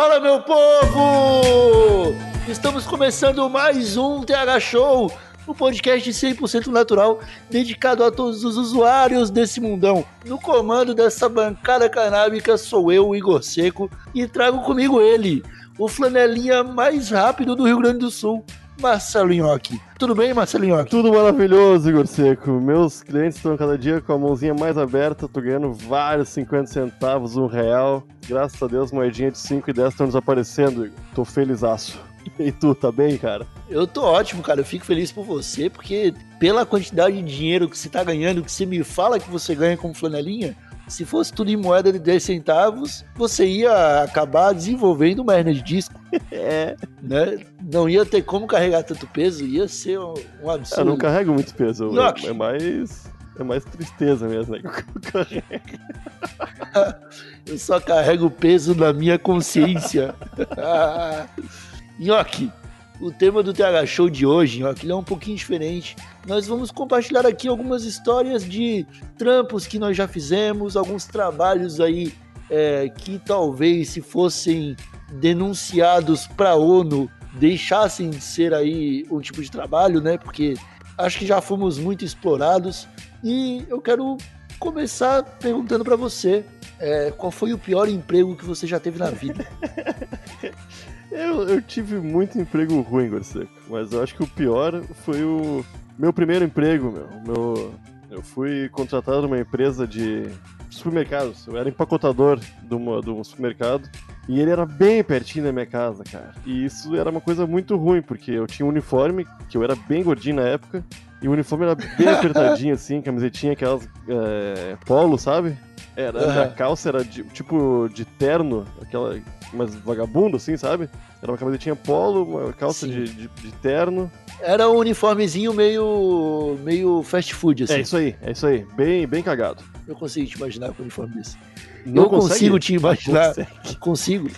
Fala, meu povo! Estamos começando mais um TH Show, um podcast 100% natural dedicado a todos os usuários desse mundão. No comando dessa bancada canábica sou eu, Igor Seco, e trago comigo ele, o flanelinha mais rápido do Rio Grande do Sul, Marcelo Nhoque. Tudo bem, Marcelo Nhoque? Tudo maravilhoso, Igor Seco. Meus clientes estão cada dia com a mãozinha mais aberta, tô ganhando vários 50 centavos, um real. Graças a Deus, moedinha de 5 e 10 estão desaparecendo, Igor. Tô felizaço. E tu, tá bem, cara? Eu tô ótimo, cara. Eu fico feliz por você, porque pela quantidade de dinheiro que você tá ganhando, que você me fala que você ganha como flanelinha, se fosse tudo em moeda de 10 centavos, você ia acabar desenvolvendo uma hernia de disco. É. Né? Não ia ter como carregar tanto peso, ia ser um, um absurdo. Eu não carrego muito peso. Nhoque. É mais. É mais tristeza mesmo, né? eu carrego. Eu só carrego peso na minha consciência. Nhoque, o tema do TH Show de hoje, Nhoque, ele é um pouquinho diferente. Nós vamos compartilhar aqui algumas histórias de trampos que nós já fizemos, alguns trabalhos aí é, que talvez se fossem denunciados para a ONU deixassem de ser aí um tipo de trabalho, né? Porque acho que já fomos muito explorados. E eu quero começar perguntando para você é, qual foi o pior emprego que você já teve na vida. Eu, eu tive muito emprego ruim, Igor Seco. Mas eu acho que o pior foi o meu primeiro emprego, meu. meu eu fui contratado numa empresa de supermercados. Eu era empacotador de, uma, de um supermercado. E ele era bem pertinho da minha casa, cara. E isso era uma coisa muito ruim, porque eu tinha um uniforme, que eu era bem gordinho na época. E o uniforme era bem apertadinho, assim, camisetinha, aquelas é, polo, sabe? Era, Aham. A calça era de- tipo de terno, aquela. Mas vagabundo, assim, sabe? Era uma camisetinha polo, uma calça de, de, de terno. Era um uniformezinho meio, meio fast food, assim. É isso aí, é isso aí. Bem, bem cagado. Eu consigo te imaginar com um uniforme desse. Não eu consegue? consigo te imaginar. Consegue. Consigo.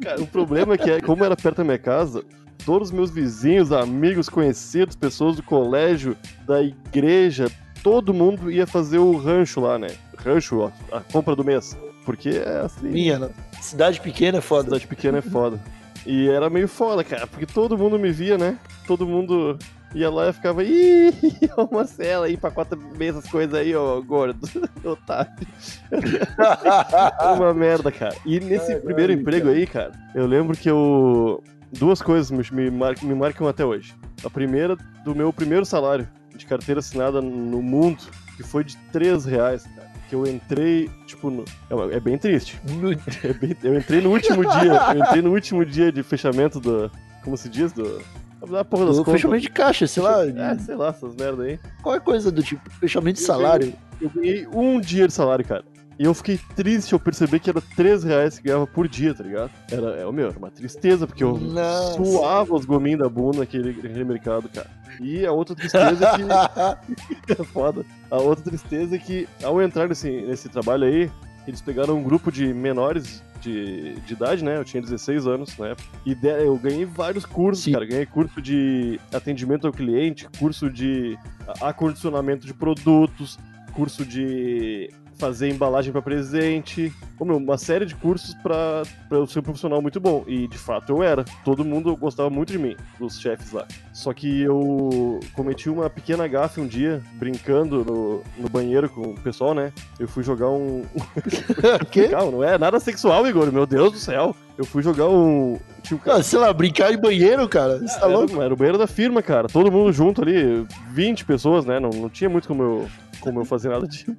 Cara, o problema é que, é, como era perto da minha casa, todos os meus vizinhos, amigos, conhecidos, pessoas do colégio, da igreja, todo mundo ia fazer o rancho lá, né? Rancho, ó, a compra do mês. Porque é assim. Minha, né? cidade pequena é foda. Cidade pequena é foda. E era meio foda, cara, porque todo mundo me via, né? Todo mundo ia lá e ficava, ih, ô Marcelo, aí empacota bem essas coisas aí, ô gordo, otário. Era uma merda, cara. E nesse Caralho, primeiro emprego cara. aí, cara, eu lembro que eu. Duas coisas me, mar- me marcam até hoje. A primeira, do meu primeiro salário de carteira assinada no mundo, que foi de 3 reais, cara. Que eu entrei, tipo, no- é, é bem triste. É bem- eu entrei no último dia. Eu entrei no último dia de fechamento do. Como se diz? Do. Da porra das fechamento de caixa, sei lá. É, sei lá, essas merda aí. Qualquer coisa do tipo, fechamento de salário. Eu ganhei um dia de salário, cara. E eu fiquei triste ao perceber que era 3 reais que ganhava por dia, tá ligado? Era, é, o meu, era uma tristeza, porque eu Nossa. suava os gominhos da bunda naquele, naquele mercado, cara. E a outra tristeza é que. é foda. A outra tristeza é que, ao entrar nesse, nesse trabalho aí, eles pegaram um grupo de menores de, de idade, né? Eu tinha 16 anos na época. E de- eu ganhei vários cursos, Sim. cara. Ganhei curso de atendimento ao cliente, curso de acondicionamento de produtos, curso de fazer embalagem para presente. Uma série de cursos pra pra eu ser um profissional muito bom. E de fato eu era. Todo mundo gostava muito de mim, dos chefes lá. Só que eu cometi uma pequena gafe um dia, brincando no, no banheiro com o pessoal, né? Eu fui jogar um. Quê? Calma, não é nada sexual, Igor, meu Deus do céu. Eu fui jogar um. Um cara. Ah, sei lá, brincar em banheiro, cara. Você tá Era, louco? era o banheiro da firma, cara. Todo mundo junto ali, 20 pessoas, né? Não, não tinha muito como eu, como eu fazer nada de.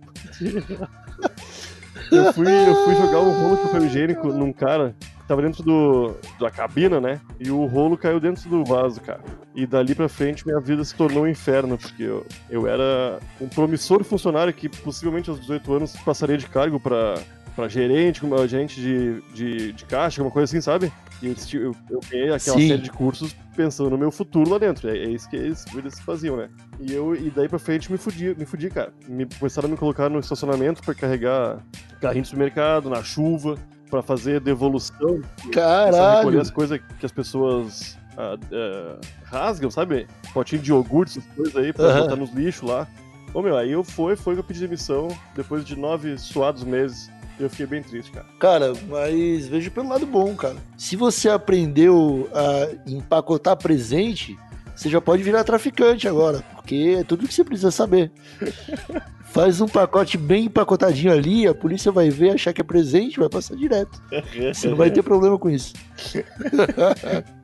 eu, fui, eu fui jogar um rolo de papel higiênico num cara que tava dentro do, da cabina, né? E o rolo caiu dentro do vaso, cara. E dali pra frente minha vida se tornou um inferno, porque eu, eu era um promissor funcionário que possivelmente aos 18 anos passaria de cargo pra pra gerente, como gerente de, de, de caixa, alguma coisa assim, sabe? E eles, ti- eu, eu ganhei aquela Sim. série de cursos pensando no meu futuro lá dentro. É, é isso que eles, eles faziam, né? E eu, e daí pra frente, me fudi, me fudi, cara. Me, começaram a me colocar no estacionamento pra carregar carrinho de supermercado, na chuva, pra fazer devolução a recolher Caralho. as coisas que as pessoas ah, ah, rasgam, sabe? Potinho de iogurte, essas coisas aí, pra Aham. botar nos lixos lá. Ô meu, aí eu fui, foi que eu pedi demissão, depois de nove suados meses, eu fiquei bem triste, cara. Cara, mas veja pelo lado bom, cara. Se você aprendeu a empacotar presente, você já pode virar traficante agora, porque é tudo que você precisa saber. Faz um pacote bem empacotadinho ali, a polícia vai ver, achar que é presente, vai passar direto. Você não vai ter problema com isso.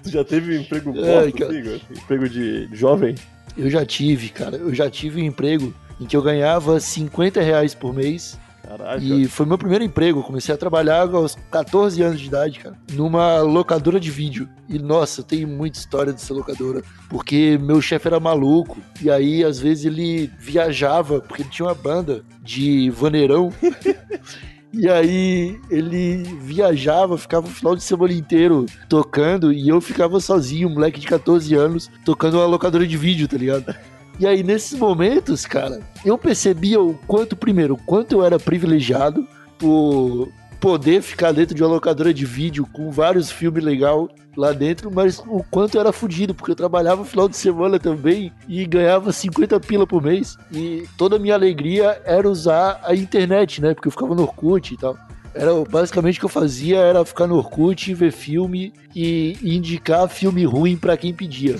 Tu já teve emprego cara. amigo? Emprego de jovem? Eu já tive, cara, eu já tive um emprego em que eu ganhava 50 reais por mês Caralho, E foi meu primeiro emprego. Eu comecei a trabalhar aos 14 anos de idade, cara, numa locadora de vídeo. E nossa, eu tenho muita história dessa locadora, porque meu chefe era maluco. E aí, às vezes, ele viajava, porque ele tinha uma banda de vaneirão. E aí ele viajava, ficava o final de semana inteiro tocando e eu ficava sozinho, um moleque de 14 anos, tocando uma locadora de vídeo, tá ligado? E aí nesses momentos, cara, eu percebia o quanto, primeiro, o quanto eu era privilegiado por poder ficar dentro de uma locadora de vídeo com vários filmes legais lá dentro, mas o quanto eu era fudido, porque eu trabalhava final de semana também e ganhava 50 pila por mês. E toda a minha alegria era usar a internet, né? Porque eu ficava no Orkut e tal. Era basicamente o que eu fazia era ficar no Orkut, ver filme e, e indicar filme ruim pra quem pedia.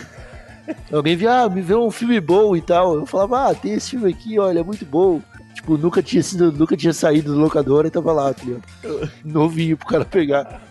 Alguém via, ah, me vê um filme bom e tal. Eu falava, ah, tem esse filme aqui, olha, é muito bom. Tipo, nunca tinha sido, nunca tinha saído do locador e tava lá, tá? Novinho pro cara pegar.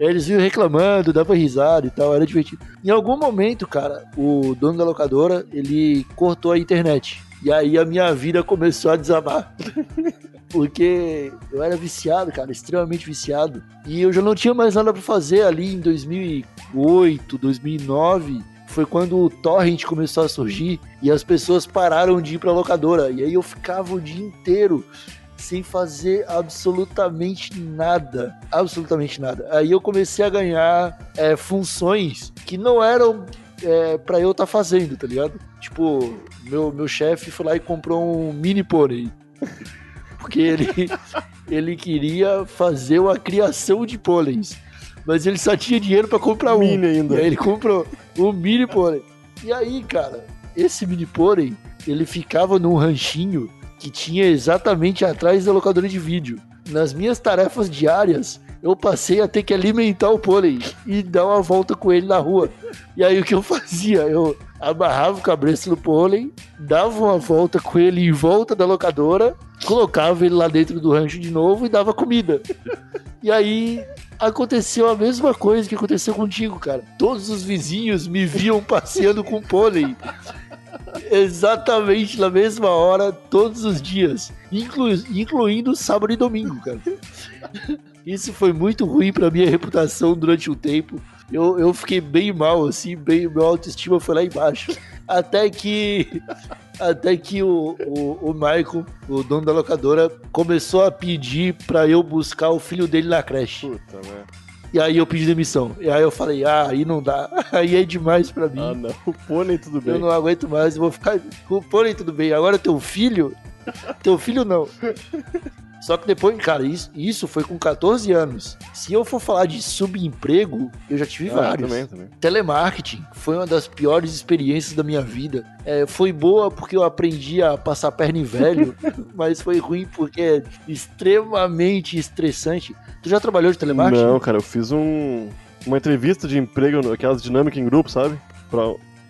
Aí Eles vinham reclamando, dava risada e tal, era divertido. Em algum momento, cara, o dono da locadora, ele cortou a internet. E aí a minha vida começou a desabar. Porque eu era viciado, cara, extremamente viciado. E eu já não tinha mais nada pra fazer ali em 2008, 2009. Foi quando o Torrent começou a surgir e as pessoas pararam de ir pra locadora. E aí eu ficava o dia inteiro sem fazer absolutamente nada. Absolutamente nada. Aí eu comecei a ganhar é, funções que não eram é, para eu estar fazendo, tá ligado? Tipo, meu, meu chefe foi lá e comprou um mini pônei. Porque ele, ele queria fazer uma criação de pôneis. Mas ele só tinha dinheiro pra comprar um. Mini ainda. E aí ele comprou um mini pônei. E aí, cara, esse mini pônei, ele ficava num ranchinho que tinha exatamente atrás da locadora de vídeo. Nas minhas tarefas diárias, eu passei a ter que alimentar o pônei e dar uma volta com ele na rua. E aí o que eu fazia? Eu amarrava o cabresto no pônei, dava uma volta com ele em volta da locadora, colocava ele lá dentro do rancho de novo e dava comida. E aí aconteceu a mesma coisa que aconteceu contigo, cara. Todos os vizinhos me viam passeando com pônei. Exatamente na mesma hora, todos os dias, inclu- incluindo sábado e domingo, cara. Isso foi muito ruim pra minha reputação durante um tempo. Eu, eu fiquei bem mal, assim, bem, meu autoestima foi lá embaixo. Até que. Até que o, o, o Michael, o dono da locadora, começou a pedir pra eu buscar o filho dele na creche. Puta, né? E aí eu pedi demissão. E aí eu falei, ah, aí não dá. Aí é demais pra mim. Ah, não. O pônei, tudo bem. Eu não aguento mais, eu vou ficar. Porém, tudo bem. Agora teu filho. Teu filho não. Só que depois, cara, isso, isso foi com 14 anos. Se eu for falar de subemprego, eu já tive Ah, vários. também, também. Telemarketing foi uma das piores experiências da minha vida. É, foi boa porque eu aprendi a passar perna em velho, mas foi ruim porque é extremamente estressante. Tu já trabalhou de telemarketing? Não, cara, eu fiz um, uma entrevista de emprego, aquelas dinâmicas em grupo, sabe? Pra,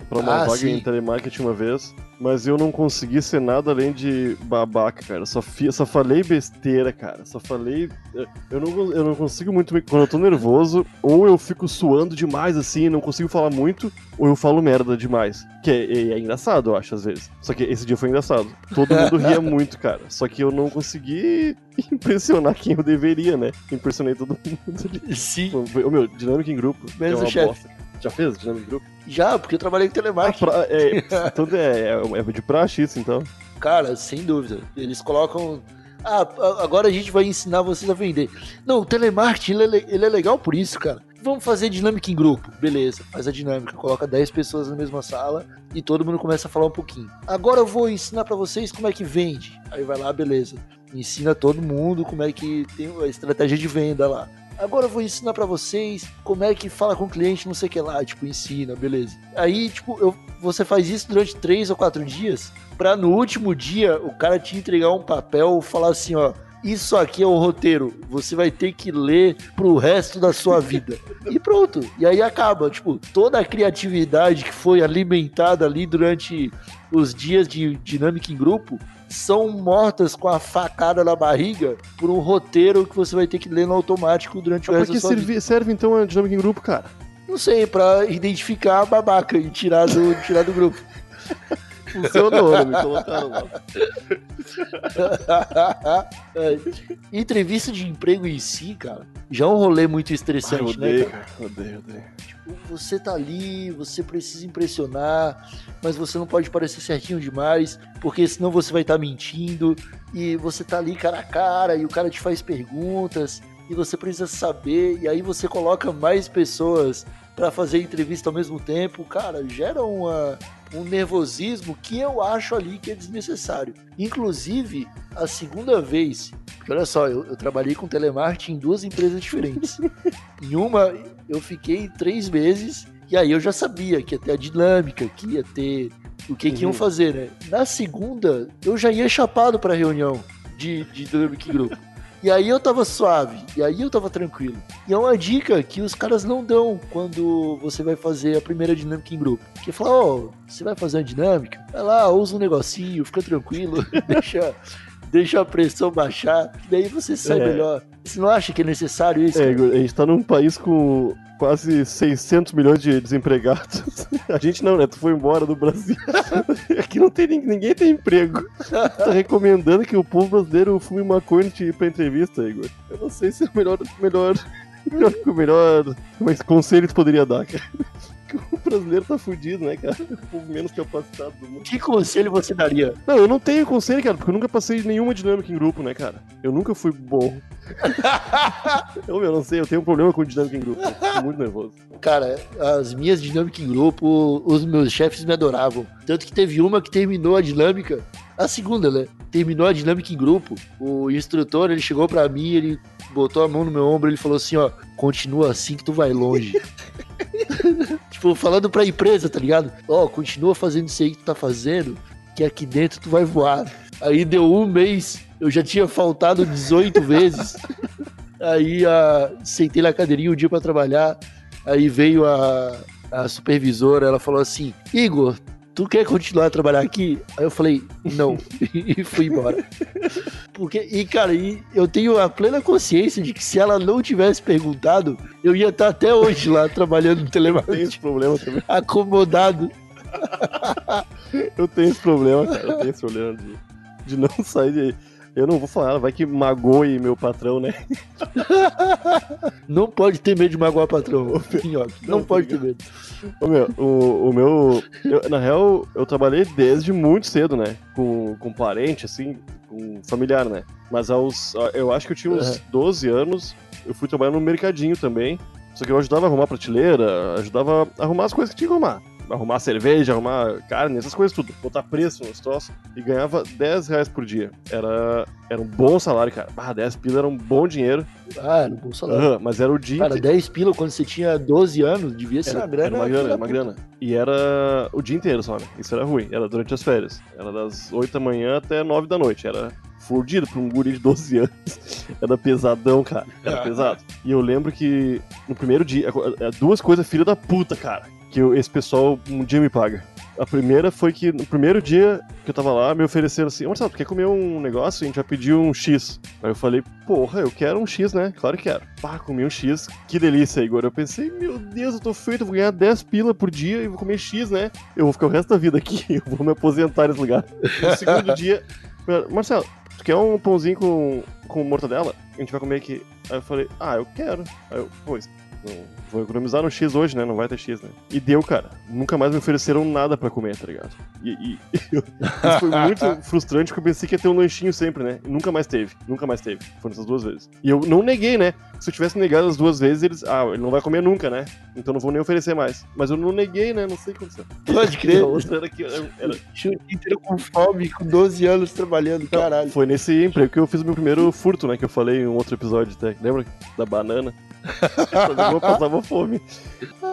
pra uma Ah, vaga sim. em telemarketing uma vez. Mas eu não consegui ser nada além de babaca, cara. Só, fi, só falei besteira, cara. Só falei. Eu não, eu não consigo muito. me- Quando eu tô nervoso, ou eu fico suando demais assim, não consigo falar muito, ou eu falo merda demais. Que é, é- é engraçado, eu acho, às vezes. Só que esse dia foi engraçado. Todo mundo ria muito, cara. Só que eu não consegui impressionar quem eu deveria, né? Impressionei todo mundo. Sim, Pô, O meu, dinâmica em grupo. Menos é chefe. Já fez dinâmica em grupo? já, porque eu trabalhei com Ah, telemarketing. pra- é, então é, é, é de praxe isso, então. Cara, sem dúvida. Eles colocam Ah, agora a gente vai ensinar vocês a vender. Não, o telemarketing ele é, le- ele é legal por isso, cara. Vamos fazer dinâmica em grupo. Beleza, faz a dinâmica. Coloca 10 pessoas na mesma sala e todo mundo começa a falar um pouquinho. Agora eu vou ensinar pra vocês como é que vende. Aí vai lá, beleza. Ensina todo mundo como é que tem a estratégia de venda lá. Agora eu vou ensinar pra vocês como é que fala com o cliente, não sei o que lá. Tipo, ensina, beleza. Aí, tipo, eu, você faz isso durante três ou quatro dias pra no último dia o cara te entregar um papel falar assim, ó. Isso aqui é o roteiro. Você vai ter que ler pro resto da sua vida. E pronto. E aí acaba. Tipo, toda a criatividade que foi alimentada ali durante os dias de dinâmica em grupo são mortas com a facada na barriga por um roteiro que você vai ter que ler no automático durante o Pra resto da sua vida. serve, serve então a dinâmica em grupo, cara? Não sei, pra identificar a babaca e tirar do, tirar do grupo. Funcionou, né? Me colocaram lá. É, Entrevista de emprego em si, cara, já é um rolê muito Ai, estressante, né? odeio, cara? cara. Odeio, odeio. Você tá ali, você precisa impressionar, mas você não pode parecer certinho demais, porque senão você vai estar mentindo. E você tá ali cara a cara e o cara te faz perguntas e você precisa saber. E aí você coloca mais pessoas pra fazer entrevista ao mesmo tempo. Cara, gera uma, um nervosismo que eu acho ali que é desnecessário. Inclusive, a segunda vez, porque olha só, eu, eu trabalhei com telemarketing em duas empresas diferentes. em uma, eu fiquei três meses e aí eu já sabia que ia ter a dinâmica, que ia ter o que, que iam Uhum. fazer, né? Na segunda, eu já ia chapado pra reunião de, de dinâmica grupo. E aí eu tava suave, e aí eu tava tranquilo. E é uma dica que os caras não dão quando você vai fazer a primeira dinâmica em grupo. Que fala, ó, você vai fazer uma dinâmica? Vai lá, usa um negocinho, fica tranquilo, deixa, deixa a pressão baixar, daí você sai É. melhor. Você não acha que é necessário isso? É, cara? A gente tá num país com quase 600 milhões de desempregados. A gente não, né? Tu foi embora do Brasil. Aqui não tem ninguém, tem emprego. Tá recomendando que o povo brasileiro fume maconha pra entrevista, Igor. Eu não sei se é o melhor, melhor, melhor, melhor mas conselho tu poderia dar, cara. Que o brasileiro tá fudido, né, cara? O povo menos capacitado do mundo. Que conselho você daria? Não, eu não tenho conselho, cara, porque eu nunca passei nenhuma dinâmica em grupo, né, cara? Eu nunca fui bom. eu, eu não sei, eu tenho um problema com dinâmica em grupo. Fico muito nervoso. Cara, as minhas dinâmicas em grupo, os meus chefes me adoravam. Tanto que teve uma que terminou a dinâmica, a segunda, né? Terminou a dinâmica em grupo. O instrutor, ele chegou pra mim, ele botou a mão no meu ombro, ele falou assim, ó, continua assim que tu vai longe. tipo, falando pra empresa, tá ligado? Ó, continua fazendo isso aí que tu tá fazendo, que aqui dentro tu vai voar. Aí deu um mês, eu já tinha faltado 18 vezes. Aí ah, sentei na cadeirinha um dia pra trabalhar. Aí veio a, a supervisora, ela falou assim: Igor, tu quer continuar a trabalhar aqui? Aí eu falei: não, e fui embora. Porque, e cara, e eu tenho a plena consciência de que se ela não tivesse perguntado, eu ia estar até hoje lá trabalhando no Tem telemarketing, esse problema também. acomodado. Eu tenho esse problema, cara. Eu tenho esse problema de, de não sair de. Eu não vou falar, vai que magoe meu patrão, né? Não pode ter medo de magoar patrão, Pinhoque. Não, Não, pode ter medo. Ô, meu, o, o meu. eu- na real, eu trabalhei desde muito cedo, né? Com, com parente, assim, com familiar, né? Mas aos. Eu acho que eu tinha uns Aham. 12 anos, eu fui trabalhar no mercadinho também. Só que eu ajudava a arrumar prateleira, ajudava a arrumar as coisas que tinha que arrumar. Arrumar cerveja, arrumar carne, essas coisas tudo. Botar preço nos troços. E ganhava 10 reais por dia. Era, era um bom salário, cara. Ah, 10 pila era um bom dinheiro. Ah, era um bom salário. Aham, mas era o dia Cara, inteiro. 10 pila quando você tinha 12 anos, devia ser Era, uma grana. era uma grana, era uma grana. E era o dia inteiro só, né? Isso era ruim. Era durante as férias. Era das 8 da manhã até 9 da noite. Era fudido pra um guri de 12 anos. Era pesadão, cara. Era pesado. E eu lembro que no primeiro dia, é, duas coisas filha da puta, cara, que esse pessoal um dia me paga. A primeira foi que no primeiro dia que eu tava lá, me ofereceram assim: Marcelo, tu quer comer um negócio? A gente vai pedir um X. Aí eu falei: Porra, eu quero um X, né? Claro que quero. Pá, comi um X. Que delícia, Igor. Eu pensei: Meu Deus, eu tô feito, eu vou ganhar 10 pila por dia e vou comer X, né? Eu vou ficar o resto da vida aqui, eu vou me aposentar nesse lugar. No segundo dia, Marcelo, tu quer um pãozinho com, com mortadela? A gente vai comer aqui. Aí eu falei: Ah, eu quero. Aí eu, pô, Não, vou economizar no X hoje, né? Não vai ter X, né? E deu, cara. Nunca mais me ofereceram nada pra comer, tá ligado? E, e- isso foi muito frustrante, porque eu pensei que ia ter um lanchinho sempre, né? E nunca mais teve. Nunca mais teve. Foram essas duas vezes. E eu não neguei, né? Se eu tivesse negado as duas vezes, eles. Ah, ele não vai comer nunca, né? Então não vou nem oferecer mais. Mas eu não neguei, né? Não sei o que aconteceu. Pode crer. a outra era que. Era, Tinha o dia inteiro com fome, com 12 anos trabalhando, caralho. Foi nesse emprego que eu fiz o meu primeiro furto, né? Que eu falei em um outro episódio até. Lembra? Da banana. eu fome.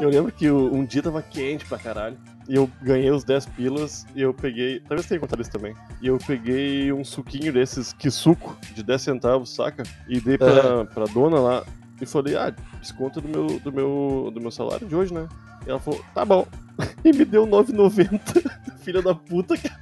Eu lembro que um dia tava quente pra caralho. E eu ganhei os 10 pilas e eu peguei. Talvez tenha contado isso também. E eu peguei um suquinho desses, que suco, de 10 centavos, saca? E dei pra, pra dona lá. E falei, ah, desconto do meu, do, meu, do meu salário de hoje, né? E ela falou, tá bom. E me deu 9,90. Filha da puta, cara.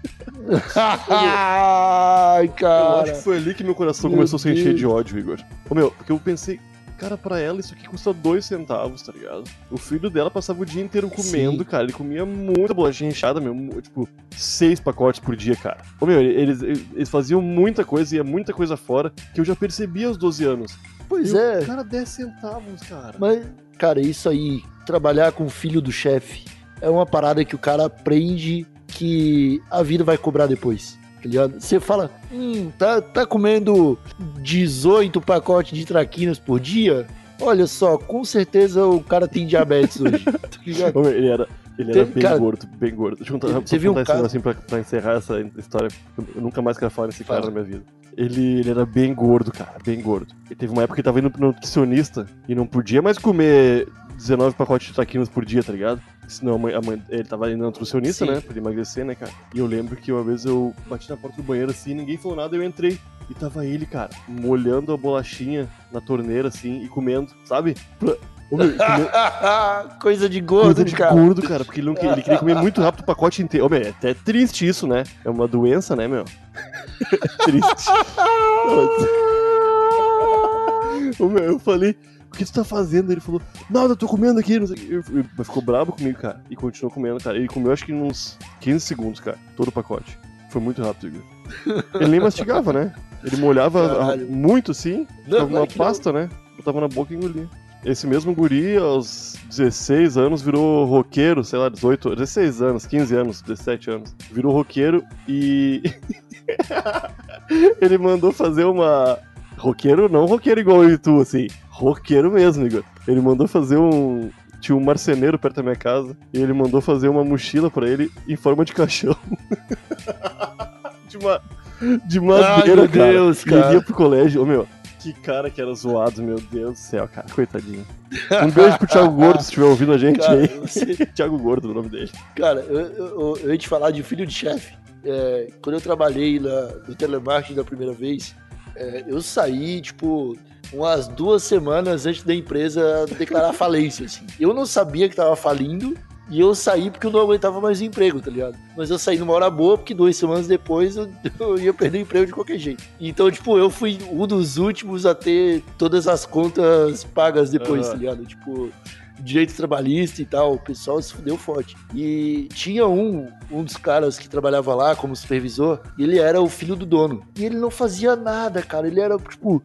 Ai, Eu acho cara. que foi ali que meu coração Meu começou a se encher Deus. de ódio, Igor. Ô meu, porque eu pensei, cara, pra ela isso aqui custa dois centavos, tá ligado? O filho dela passava o dia inteiro comendo, Sim. cara. Ele comia muita bolachinha inchada, meu. mu- Tipo, seis pacotes por dia, cara. Ô meu, eles, eles faziam muita coisa, ia muita coisa fora, que eu já percebi aos 12 anos. Pois E o é. Cara, 10 centavos, cara. Mas, cara, isso aí, trabalhar com o filho do chefe, é uma parada que o cara aprende que a vida vai cobrar depois. Tá ligado? Você fala, hum, tá, tá comendo 18 pacotes de traquinas por dia? Olha só, com certeza o cara tem diabetes hoje. Tá ele era. Ele era bem cara, gordo, bem gordo. Deixa eu contar, você viu um contar esse cara- assim pra, pra encerrar essa história. Eu, nunca mais quero falar nesse cara Fala. na minha vida. Ele, ele era bem gordo, cara, bem gordo. E teve uma época que ele tava indo pro nutricionista e não podia mais comer 19 pacotes de traquinas por dia, tá ligado? Senão a mãe, a mãe- ele tava indo no nutricionista, Sim. né? Pra ele emagrecer, né, cara? E eu lembro que uma vez eu bati na porta do banheiro assim, ninguém falou nada, eu entrei. E tava ele, cara, molhando a bolachinha na torneira, assim, e comendo, sabe? Pra- meu, comeu- Coisa de gordo, Coisa de cara. gordo, cara, porque ele, não, queria- ele queria comer muito rápido o pacote inteiro. Ô, meu, é até triste isso, né? É uma doença, né, meu? triste. Ô, meu, eu falei, que tu tá fazendo? Ele falou, nada, eu tô comendo aqui. Não sei o quê. Eu- eu- Mas ficou bravo comigo, cara. E continuou comendo, cara. Ele comeu acho que uns 15 segundos, cara. Todo o pacote. Foi muito rápido, Igor. Ele nem mastigava, né? Ele molhava Caralho. muito assim, Não, ficava não é uma que não. pasta, né? Botava na boca e engolia. Esse mesmo guri, aos 16 anos, virou roqueiro, sei lá, 18, 16 anos, 15 anos, 17 anos. Virou roqueiro e. ele mandou fazer uma. Roqueiro, não roqueiro igual eu e tu, assim. Roqueiro mesmo, Igor. Ele mandou fazer um. Tinha um marceneiro perto da minha casa e ele mandou fazer uma mochila pra ele em forma de caixão. de, uma, de madeira, meu cara. Deus, E ele cara. ia pro colégio. Ô, meu, que cara que era zoado, meu Deus do céu, cara. Coitadinho. Um beijo pro Thiago Gordo, se estiver ouvindo a gente Cara, aí. você- Thiago Gordo, o nome dele. Cara, eu, eu, eu ia te falar de filho de chefe. É, quando eu trabalhei na, no telemarketing da primeira vez, é, eu saí, tipo, umas duas semanas antes da empresa declarar falência, assim. Eu não sabia que tava falindo e eu saí porque eu não aguentava mais o emprego, tá ligado? Mas eu saí numa hora boa porque duas semanas depois eu, eu ia perder o emprego de qualquer jeito. Então, tipo, eu fui um dos últimos a ter todas as contas pagas depois, Ah. tá ligado? Tipo, direito trabalhista e tal, o pessoal se fudeu forte. E tinha um, um dos caras que trabalhava lá como supervisor, ele era o filho do dono. E ele não fazia nada, cara. Ele era, tipo,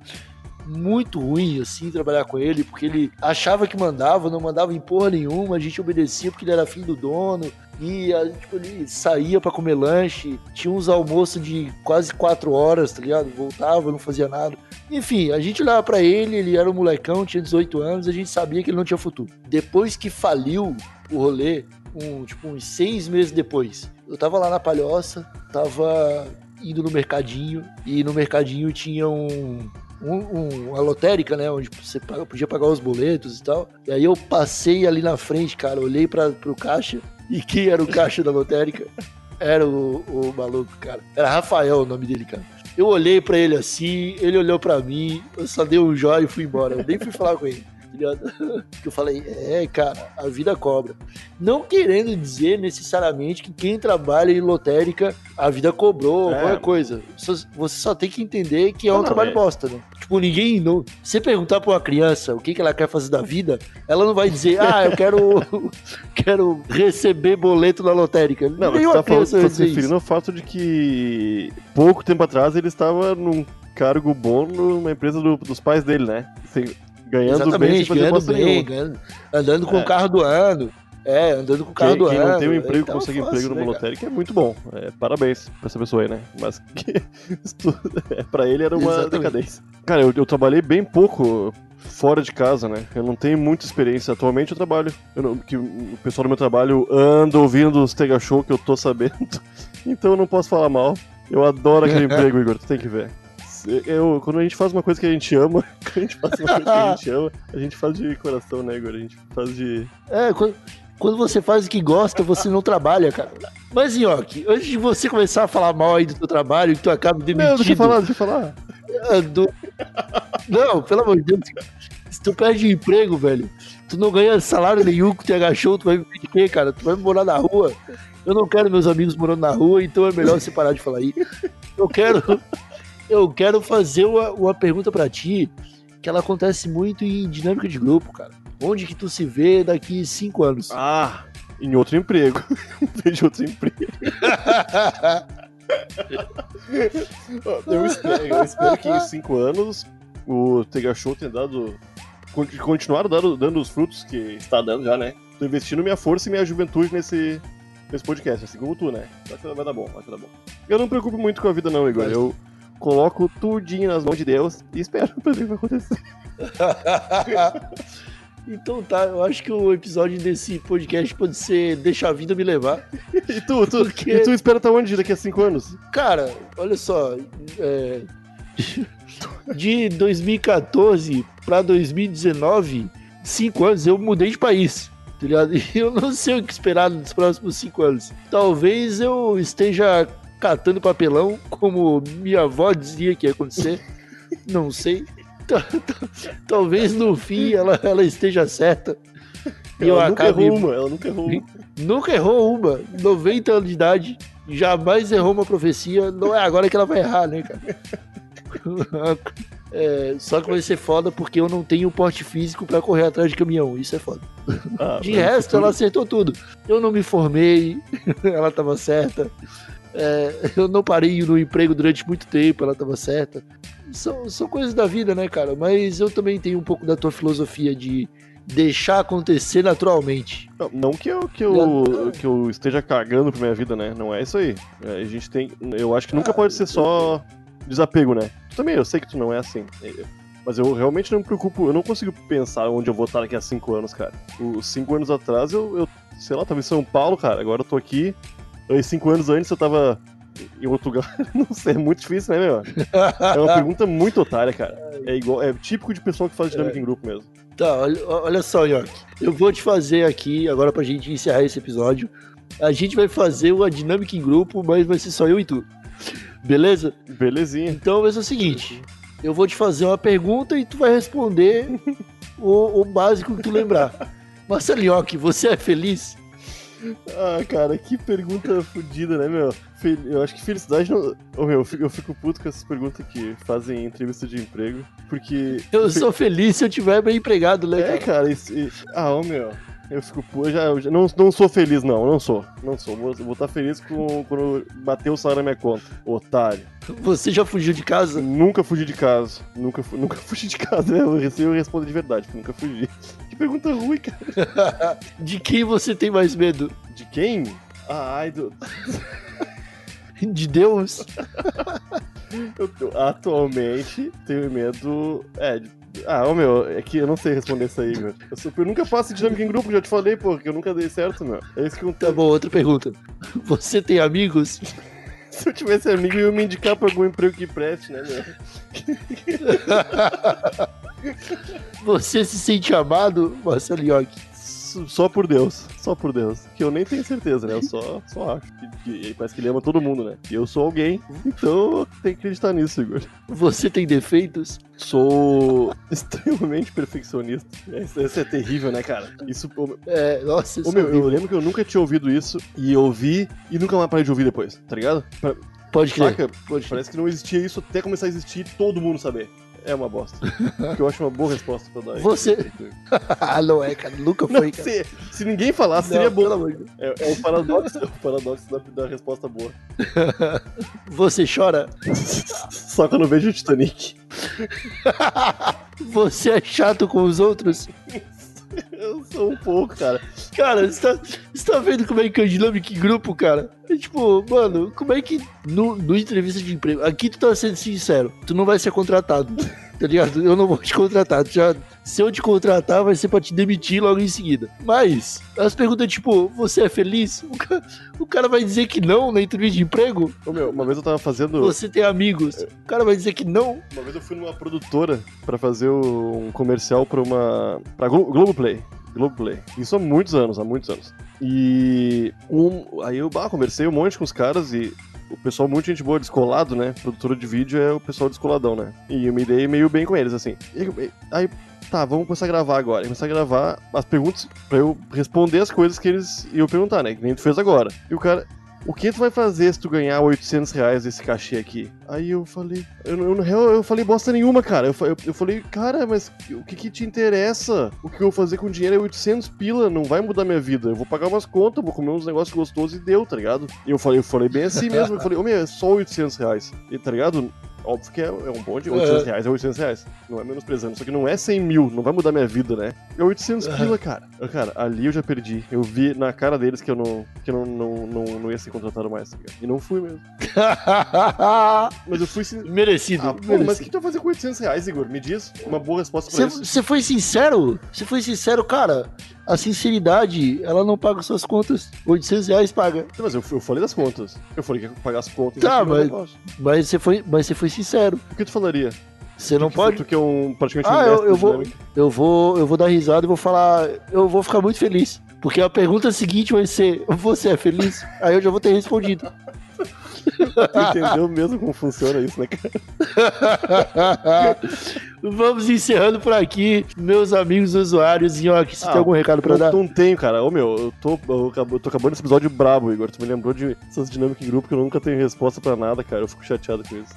muito ruim, assim, trabalhar com ele, porque ele achava que mandava, não mandava em porra nenhuma, a gente obedecia porque ele era filho do dono. E, a- tipo, ele saía pra comer lanche, tinha uns almoços de quase quatro horas, tá ligado? Voltava, não fazia nada. Enfim, a gente olhava pra ele, ele era um molecão, tinha 18 anos, a gente sabia que ele não tinha futuro. Depois que faliu o rolê, um, tipo, uns seis meses depois, eu tava lá na Palhoça, tava indo no mercadinho, e no mercadinho tinha um, um, um- uma lotérica, né? Onde você paga- podia pagar os boletos e tal. E aí eu passei ali na frente, cara, olhei pra, pro caixa, e quem era o caixa da lotérica? Era o, o maluco, cara. Era Rafael o nome dele, cara. Eu olhei pra ele assim, ele olhou pra mim, eu só dei um jóia e fui embora. Eu nem fui falar com ele. Tá ligado? Que eu falei, é, cara, a vida cobra. Não querendo dizer necessariamente que quem trabalha em lotérica, a vida cobrou, É. alguma coisa. Você só tem que entender que é um Não, trabalho é. bosta, né? Tipo, ninguém. Não... Se você perguntar pra uma criança o que, que ela quer fazer da vida, ela não vai dizer, ah, eu quero, quero receber boleto na lotérica. Não, mas Nenhuma tá, falando, tá se referindo ao fato de que pouco tempo atrás ele estava num cargo bom numa empresa do- dos pais dele, né? Sem Ganhando bem Exatamente, fazer ganhando bem, ganhando- andando com É. o carro do ano. É, andando com o carro Quem, do quem ano. não tem um emprego Então, consegue fácil, emprego no né, cara? lotérica é muito bom. É, parabéns pra essa pessoa aí, né? Mas que, é, pra ele era uma Exatamente. decadência. Cara, eu, eu trabalhei bem pouco fora de casa, né? Eu não tenho muita experiência. Atualmente eu trabalho. Eu não- que o pessoal do meu trabalho anda ouvindo os Tega Show que eu tô sabendo. Então eu não posso falar mal. Eu adoro aquele emprego, Igor. Tu tem que ver. Eu, quando a gente faz uma coisa que a gente ama, quando a gente faz uma coisa que a gente ama, a gente faz de coração, né, Igor? A gente faz de. É, quando, quando você faz o que gosta, você não trabalha, cara. Mas, Nhoque, antes de você começar a falar mal aí do teu trabalho, que tu acaba Não, deixa demitido... eu falar, deixa eu falar. Ah, do- Não, pelo amor de Deus. Se tu perde emprego, velho, tu não ganha salário nenhum com o TH Show, tu vai viver de quê, cara? Tu vai morar na rua. Eu não quero meus amigos morando na rua, então é melhor você parar de falar aí. Eu quero. Eu quero fazer uma, uma pergunta pra ti, que ela acontece muito em dinâmica de grupo, cara. Onde que tu se vê daqui cinco anos? Ah, em outro emprego. Vejo outro emprego. Eu espero, eu espero que em cinco anos o Tega Show tenha dado. con- continuar dando, dando os frutos que está dando já, né? Tô investindo minha força e minha juventude nesse, nesse podcast, assim como tu, né? Acho que vai dar bom, acho que vai dar bom. Eu não me preocupo muito com a vida, não, Igor. Eu coloco tudinho nas mãos de Deus e espero pra ver o que vai acontecer. Então tá, eu acho que o episódio desse podcast pode ser Deixa a Vida Me Levar. E tu, tu, Porque- e tu espera estar onde daqui a cinco anos? Cara, olha só. é, de 2014 pra 2019, cinco anos, eu mudei de país. Tá eu não sei o que esperar nos próximos cinco anos. Talvez eu esteja catando papelão, como minha avó dizia que ia acontecer. Não sei. Ta- ta- Talvez no fim ela, ela esteja certa. E eu ela nunca acabe errou uma, ela nunca errou uma. Nunca errou uma. 90 anos de idade. Jamais errou uma profecia. Não é agora que ela vai errar, né, cara? É, só que vai ser foda porque eu não tenho porte físico pra correr atrás de caminhão. Isso é foda. Ah, De resto, ela acertou tudo. Eu não me formei, ela tava certa. É, eu não parei no emprego durante muito tempo, ela tava certa. São, são coisas da vida, né, cara? Mas eu também tenho um pouco da tua filosofia de deixar acontecer naturalmente. Não, não que eu, que, eu, que eu esteja cagando pra minha vida, né? Não é isso aí. É, A gente tem. Eu acho que nunca pode ser só desapego, né? Tu também, eu sei que tu não é assim. Mas eu realmente não me preocupo, eu não consigo pensar onde eu vou estar daqui a cinco anos, cara. Os cinco anos atrás eu, eu sei lá, tava em São Paulo, cara. Agora eu tô aqui. Aí, cinco anos antes eu tava em outro lugar. Não sei, é muito difícil, né, meu? É uma pergunta muito otária, cara. É igual, é típico de pessoa que faz dinâmica em grupo mesmo. Tá, olha, olha só, York. Eu vou te fazer aqui, agora pra gente encerrar esse episódio. A gente vai fazer uma dinâmica em grupo, mas vai ser só eu e tu. Beleza? Belezinha. Então vai ser o seguinte: eu vou te fazer uma pergunta e tu vai responder o, o básico que tu lembrar. Marcelo York, você é feliz? Ah, cara, que pergunta fodida, né, meu? Eu acho que felicidade não. Ô, meu, eu fico, puto com essas perguntas que fazem em entrevista de emprego, porque. Eu sou feliz se eu tiver bem empregado, né? É, cara? cara, isso. Ah, ô, meu. Eu fico. Eu já, eu já- não, não sou feliz, não, não sou. Não sou. Vou, estar feliz com, quando bater o salário na minha conta. Otário. Você já fugiu de casa? Nunca fugi de casa. Nunca, nunca fugi de casa, né? Eu eu respondo de verdade, nunca fugi. Que pergunta ruim, cara. De quem você tem mais medo? De quem? Ah, ai, do. De Deus? Eu, eu atualmente tenho medo. É, de- ah, ô meu, é que eu não sei responder isso aí, meu. Eu, sou- eu nunca faço dinâmica em grupo, já te falei, pô, que eu nunca dei certo, meu. É isso que eu Tá bom, outra pergunta. Você tem amigos? Se eu tivesse amigo, eu ia me indicar pra algum emprego que preste, né, meu? Você se sente amado, Marcelo York? Só por Deus, só por Deus. Que eu nem tenho certeza, né? Eu só, só acho. Que, que- parece que ele ama todo mundo, né? E eu sou alguém, então tenho que acreditar nisso, Igor. Você tem defeitos? Sou extremamente perfeccionista. Isso, isso é terrível, né, cara? Isso, ô, É, nossa, Ô, isso meu, é eu horrível. lembro que eu nunca tinha ouvido isso e eu ouvi e nunca mais parei de ouvir depois, tá ligado? Pra- Pode crer. Saca? Pode crer. Parece que não existia isso até começar a existir e todo mundo saber. É uma bosta. que eu acho uma boa resposta pra dar. aí. Você- ah, não é, cara. Nunca Não, foi, cara. se, se ninguém falasse, Não, seria bom. Deus. É, é o paradoxo, é o paradoxo da, da resposta boa. Você chora? Só quando vejo o Titanic. Você é chato com os outros? Eu sou um pouco, cara. Cara, você tá, você tá vendo como é que é a dinâmica em grupo, cara? É tipo, mano, como é que no, no entrevista de emprego, aqui tu tá sendo sincero, tu não vai ser contratado, tá ligado? Eu não vou te contratar, já, se eu te contratar vai ser pra te demitir logo em seguida. Mas, as perguntas tipo, você é feliz? O cara, o cara vai dizer que não na entrevista de emprego? Ô, meu, uma vez eu tava fazendo. Você tem amigos? O cara vai dizer que não? Uma vez eu fui numa produtora pra fazer um comercial pra uma. pra Glo Globoplay. Globoplay. Isso há muitos anos, há muitos anos. E um, aí eu bah, conversei um monte com os caras e o pessoal muito gente boa, descolado, né? Produtora de vídeo é o pessoal descoladão, né? E eu me dei meio bem com eles, assim. E aí- tá, vamos começar a gravar agora. Começar a gravar as perguntas pra eu responder as coisas que eles iam perguntar, né? Que nem tu fez agora. E o cara, o que tu vai fazer se tu ganhar 800 reais esse cachê aqui? Aí eu falei, eu, eu, real, eu falei bosta nenhuma, cara. Eu, eu, eu falei, cara, mas o que que te interessa? O que eu vou fazer com dinheiro é 800 pila, não vai mudar minha vida. Eu vou pagar umas contas, vou comer uns negócios gostosos e deu, tá ligado? E eu falei, eu falei bem assim mesmo. Eu falei, ô meu, é só 800 reais. E tá ligado? Óbvio que é, é um bom de 800 reais, é 800 reais. Não é menosprezando, só que não é 100 mil, não vai mudar minha vida, né? É 800 pila, cara. Cara, ali eu já perdi. Eu vi na cara deles que eu não, que eu não, não, não, não ia ser contratado mais, tá? E não fui mesmo. Mas eu fui sim. merecido. Ah, pô, merecido. mas o que tu vai fazer com 800 reais, Igor? Me diz uma boa resposta pra isso. Você foi sincero? Você foi sincero, cara? A sinceridade, ela não paga suas contas. 800 reais paga. Mas eu, eu falei das contas. Eu falei que ia pagar as contas. Tá, no mas-. Mas você foi, mas você foi sincero. O que tu falaria? Você não que- pode. Tu que é um praticamente um Ah, eu, mestre eu da vou, eu vou, eu vou dar risada e vou falar, eu vou ficar muito feliz, porque a pergunta seguinte vai ser, você é feliz? Aí eu já vou ter respondido. Tu entendeu mesmo como funciona isso, né, cara? Vamos encerrando por aqui, meus amigos usuários. E aqui você Ah, tem algum recado pra Eu dar? não tenho, cara. Ô, meu, eu tô, eu, eu tô acabando esse episódio brabo, Igor. Tu me lembrou de essas dinâmicas em grupo que eu nunca tenho resposta pra nada, cara. Eu fico chateado com isso.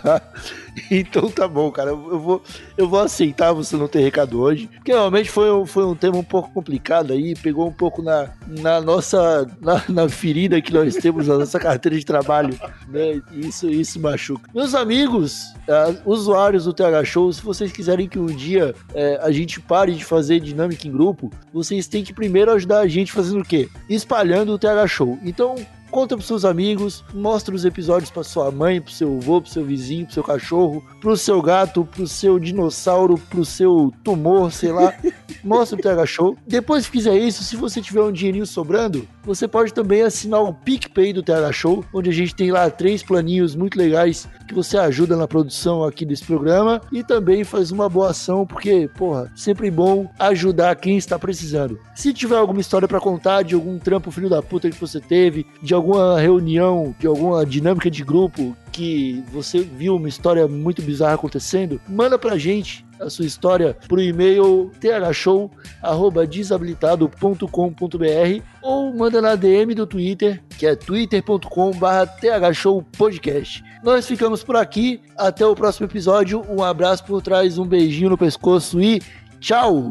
então tá bom, cara. Eu vou, eu vou aceitar você não ter recado hoje. Porque realmente foi, um- foi um tema um pouco complicado aí. Pegou um pouco na, na nossa. Na, na ferida que nós temos na nossa carteira de trabalho. Né? Isso, isso machuca. Meus amigos, ah, usuários do TH Se vocês quiserem que um dia eh, a gente pare de fazer dinâmica em grupo, vocês têm que primeiro ajudar a gente fazendo o quê? Espalhando o TH Show. Então, Conta pros seus amigos, mostra os episódios pra sua mãe, pro seu avô, pro seu vizinho, pro seu cachorro, pro seu gato, pro seu dinossauro, pro seu tumor, sei lá. Mostra o TH Show. Depois que fizer isso, se você tiver um dinheirinho sobrando, você pode também assinar o PicPay do TH Show, onde a gente tem lá três planinhos muito legais que você ajuda na produção aqui desse programa e também faz uma boa ação, porque, porra, sempre bom ajudar quem está precisando. Se tiver alguma história pra contar de algum trampo filho da puta que você teve, de alguma reunião, de alguma dinâmica de grupo que você viu uma história muito bizarra acontecendo, manda pra gente a sua história pro e-mail thshow@desabilitado.com.br ou manda na DM do Twitter, que é twitter.com/thshowpodcast. Nós ficamos por aqui, até o próximo episódio. Um abraço por trás, um beijinho no pescoço e tchau.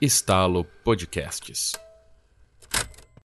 Estalo Podcasts.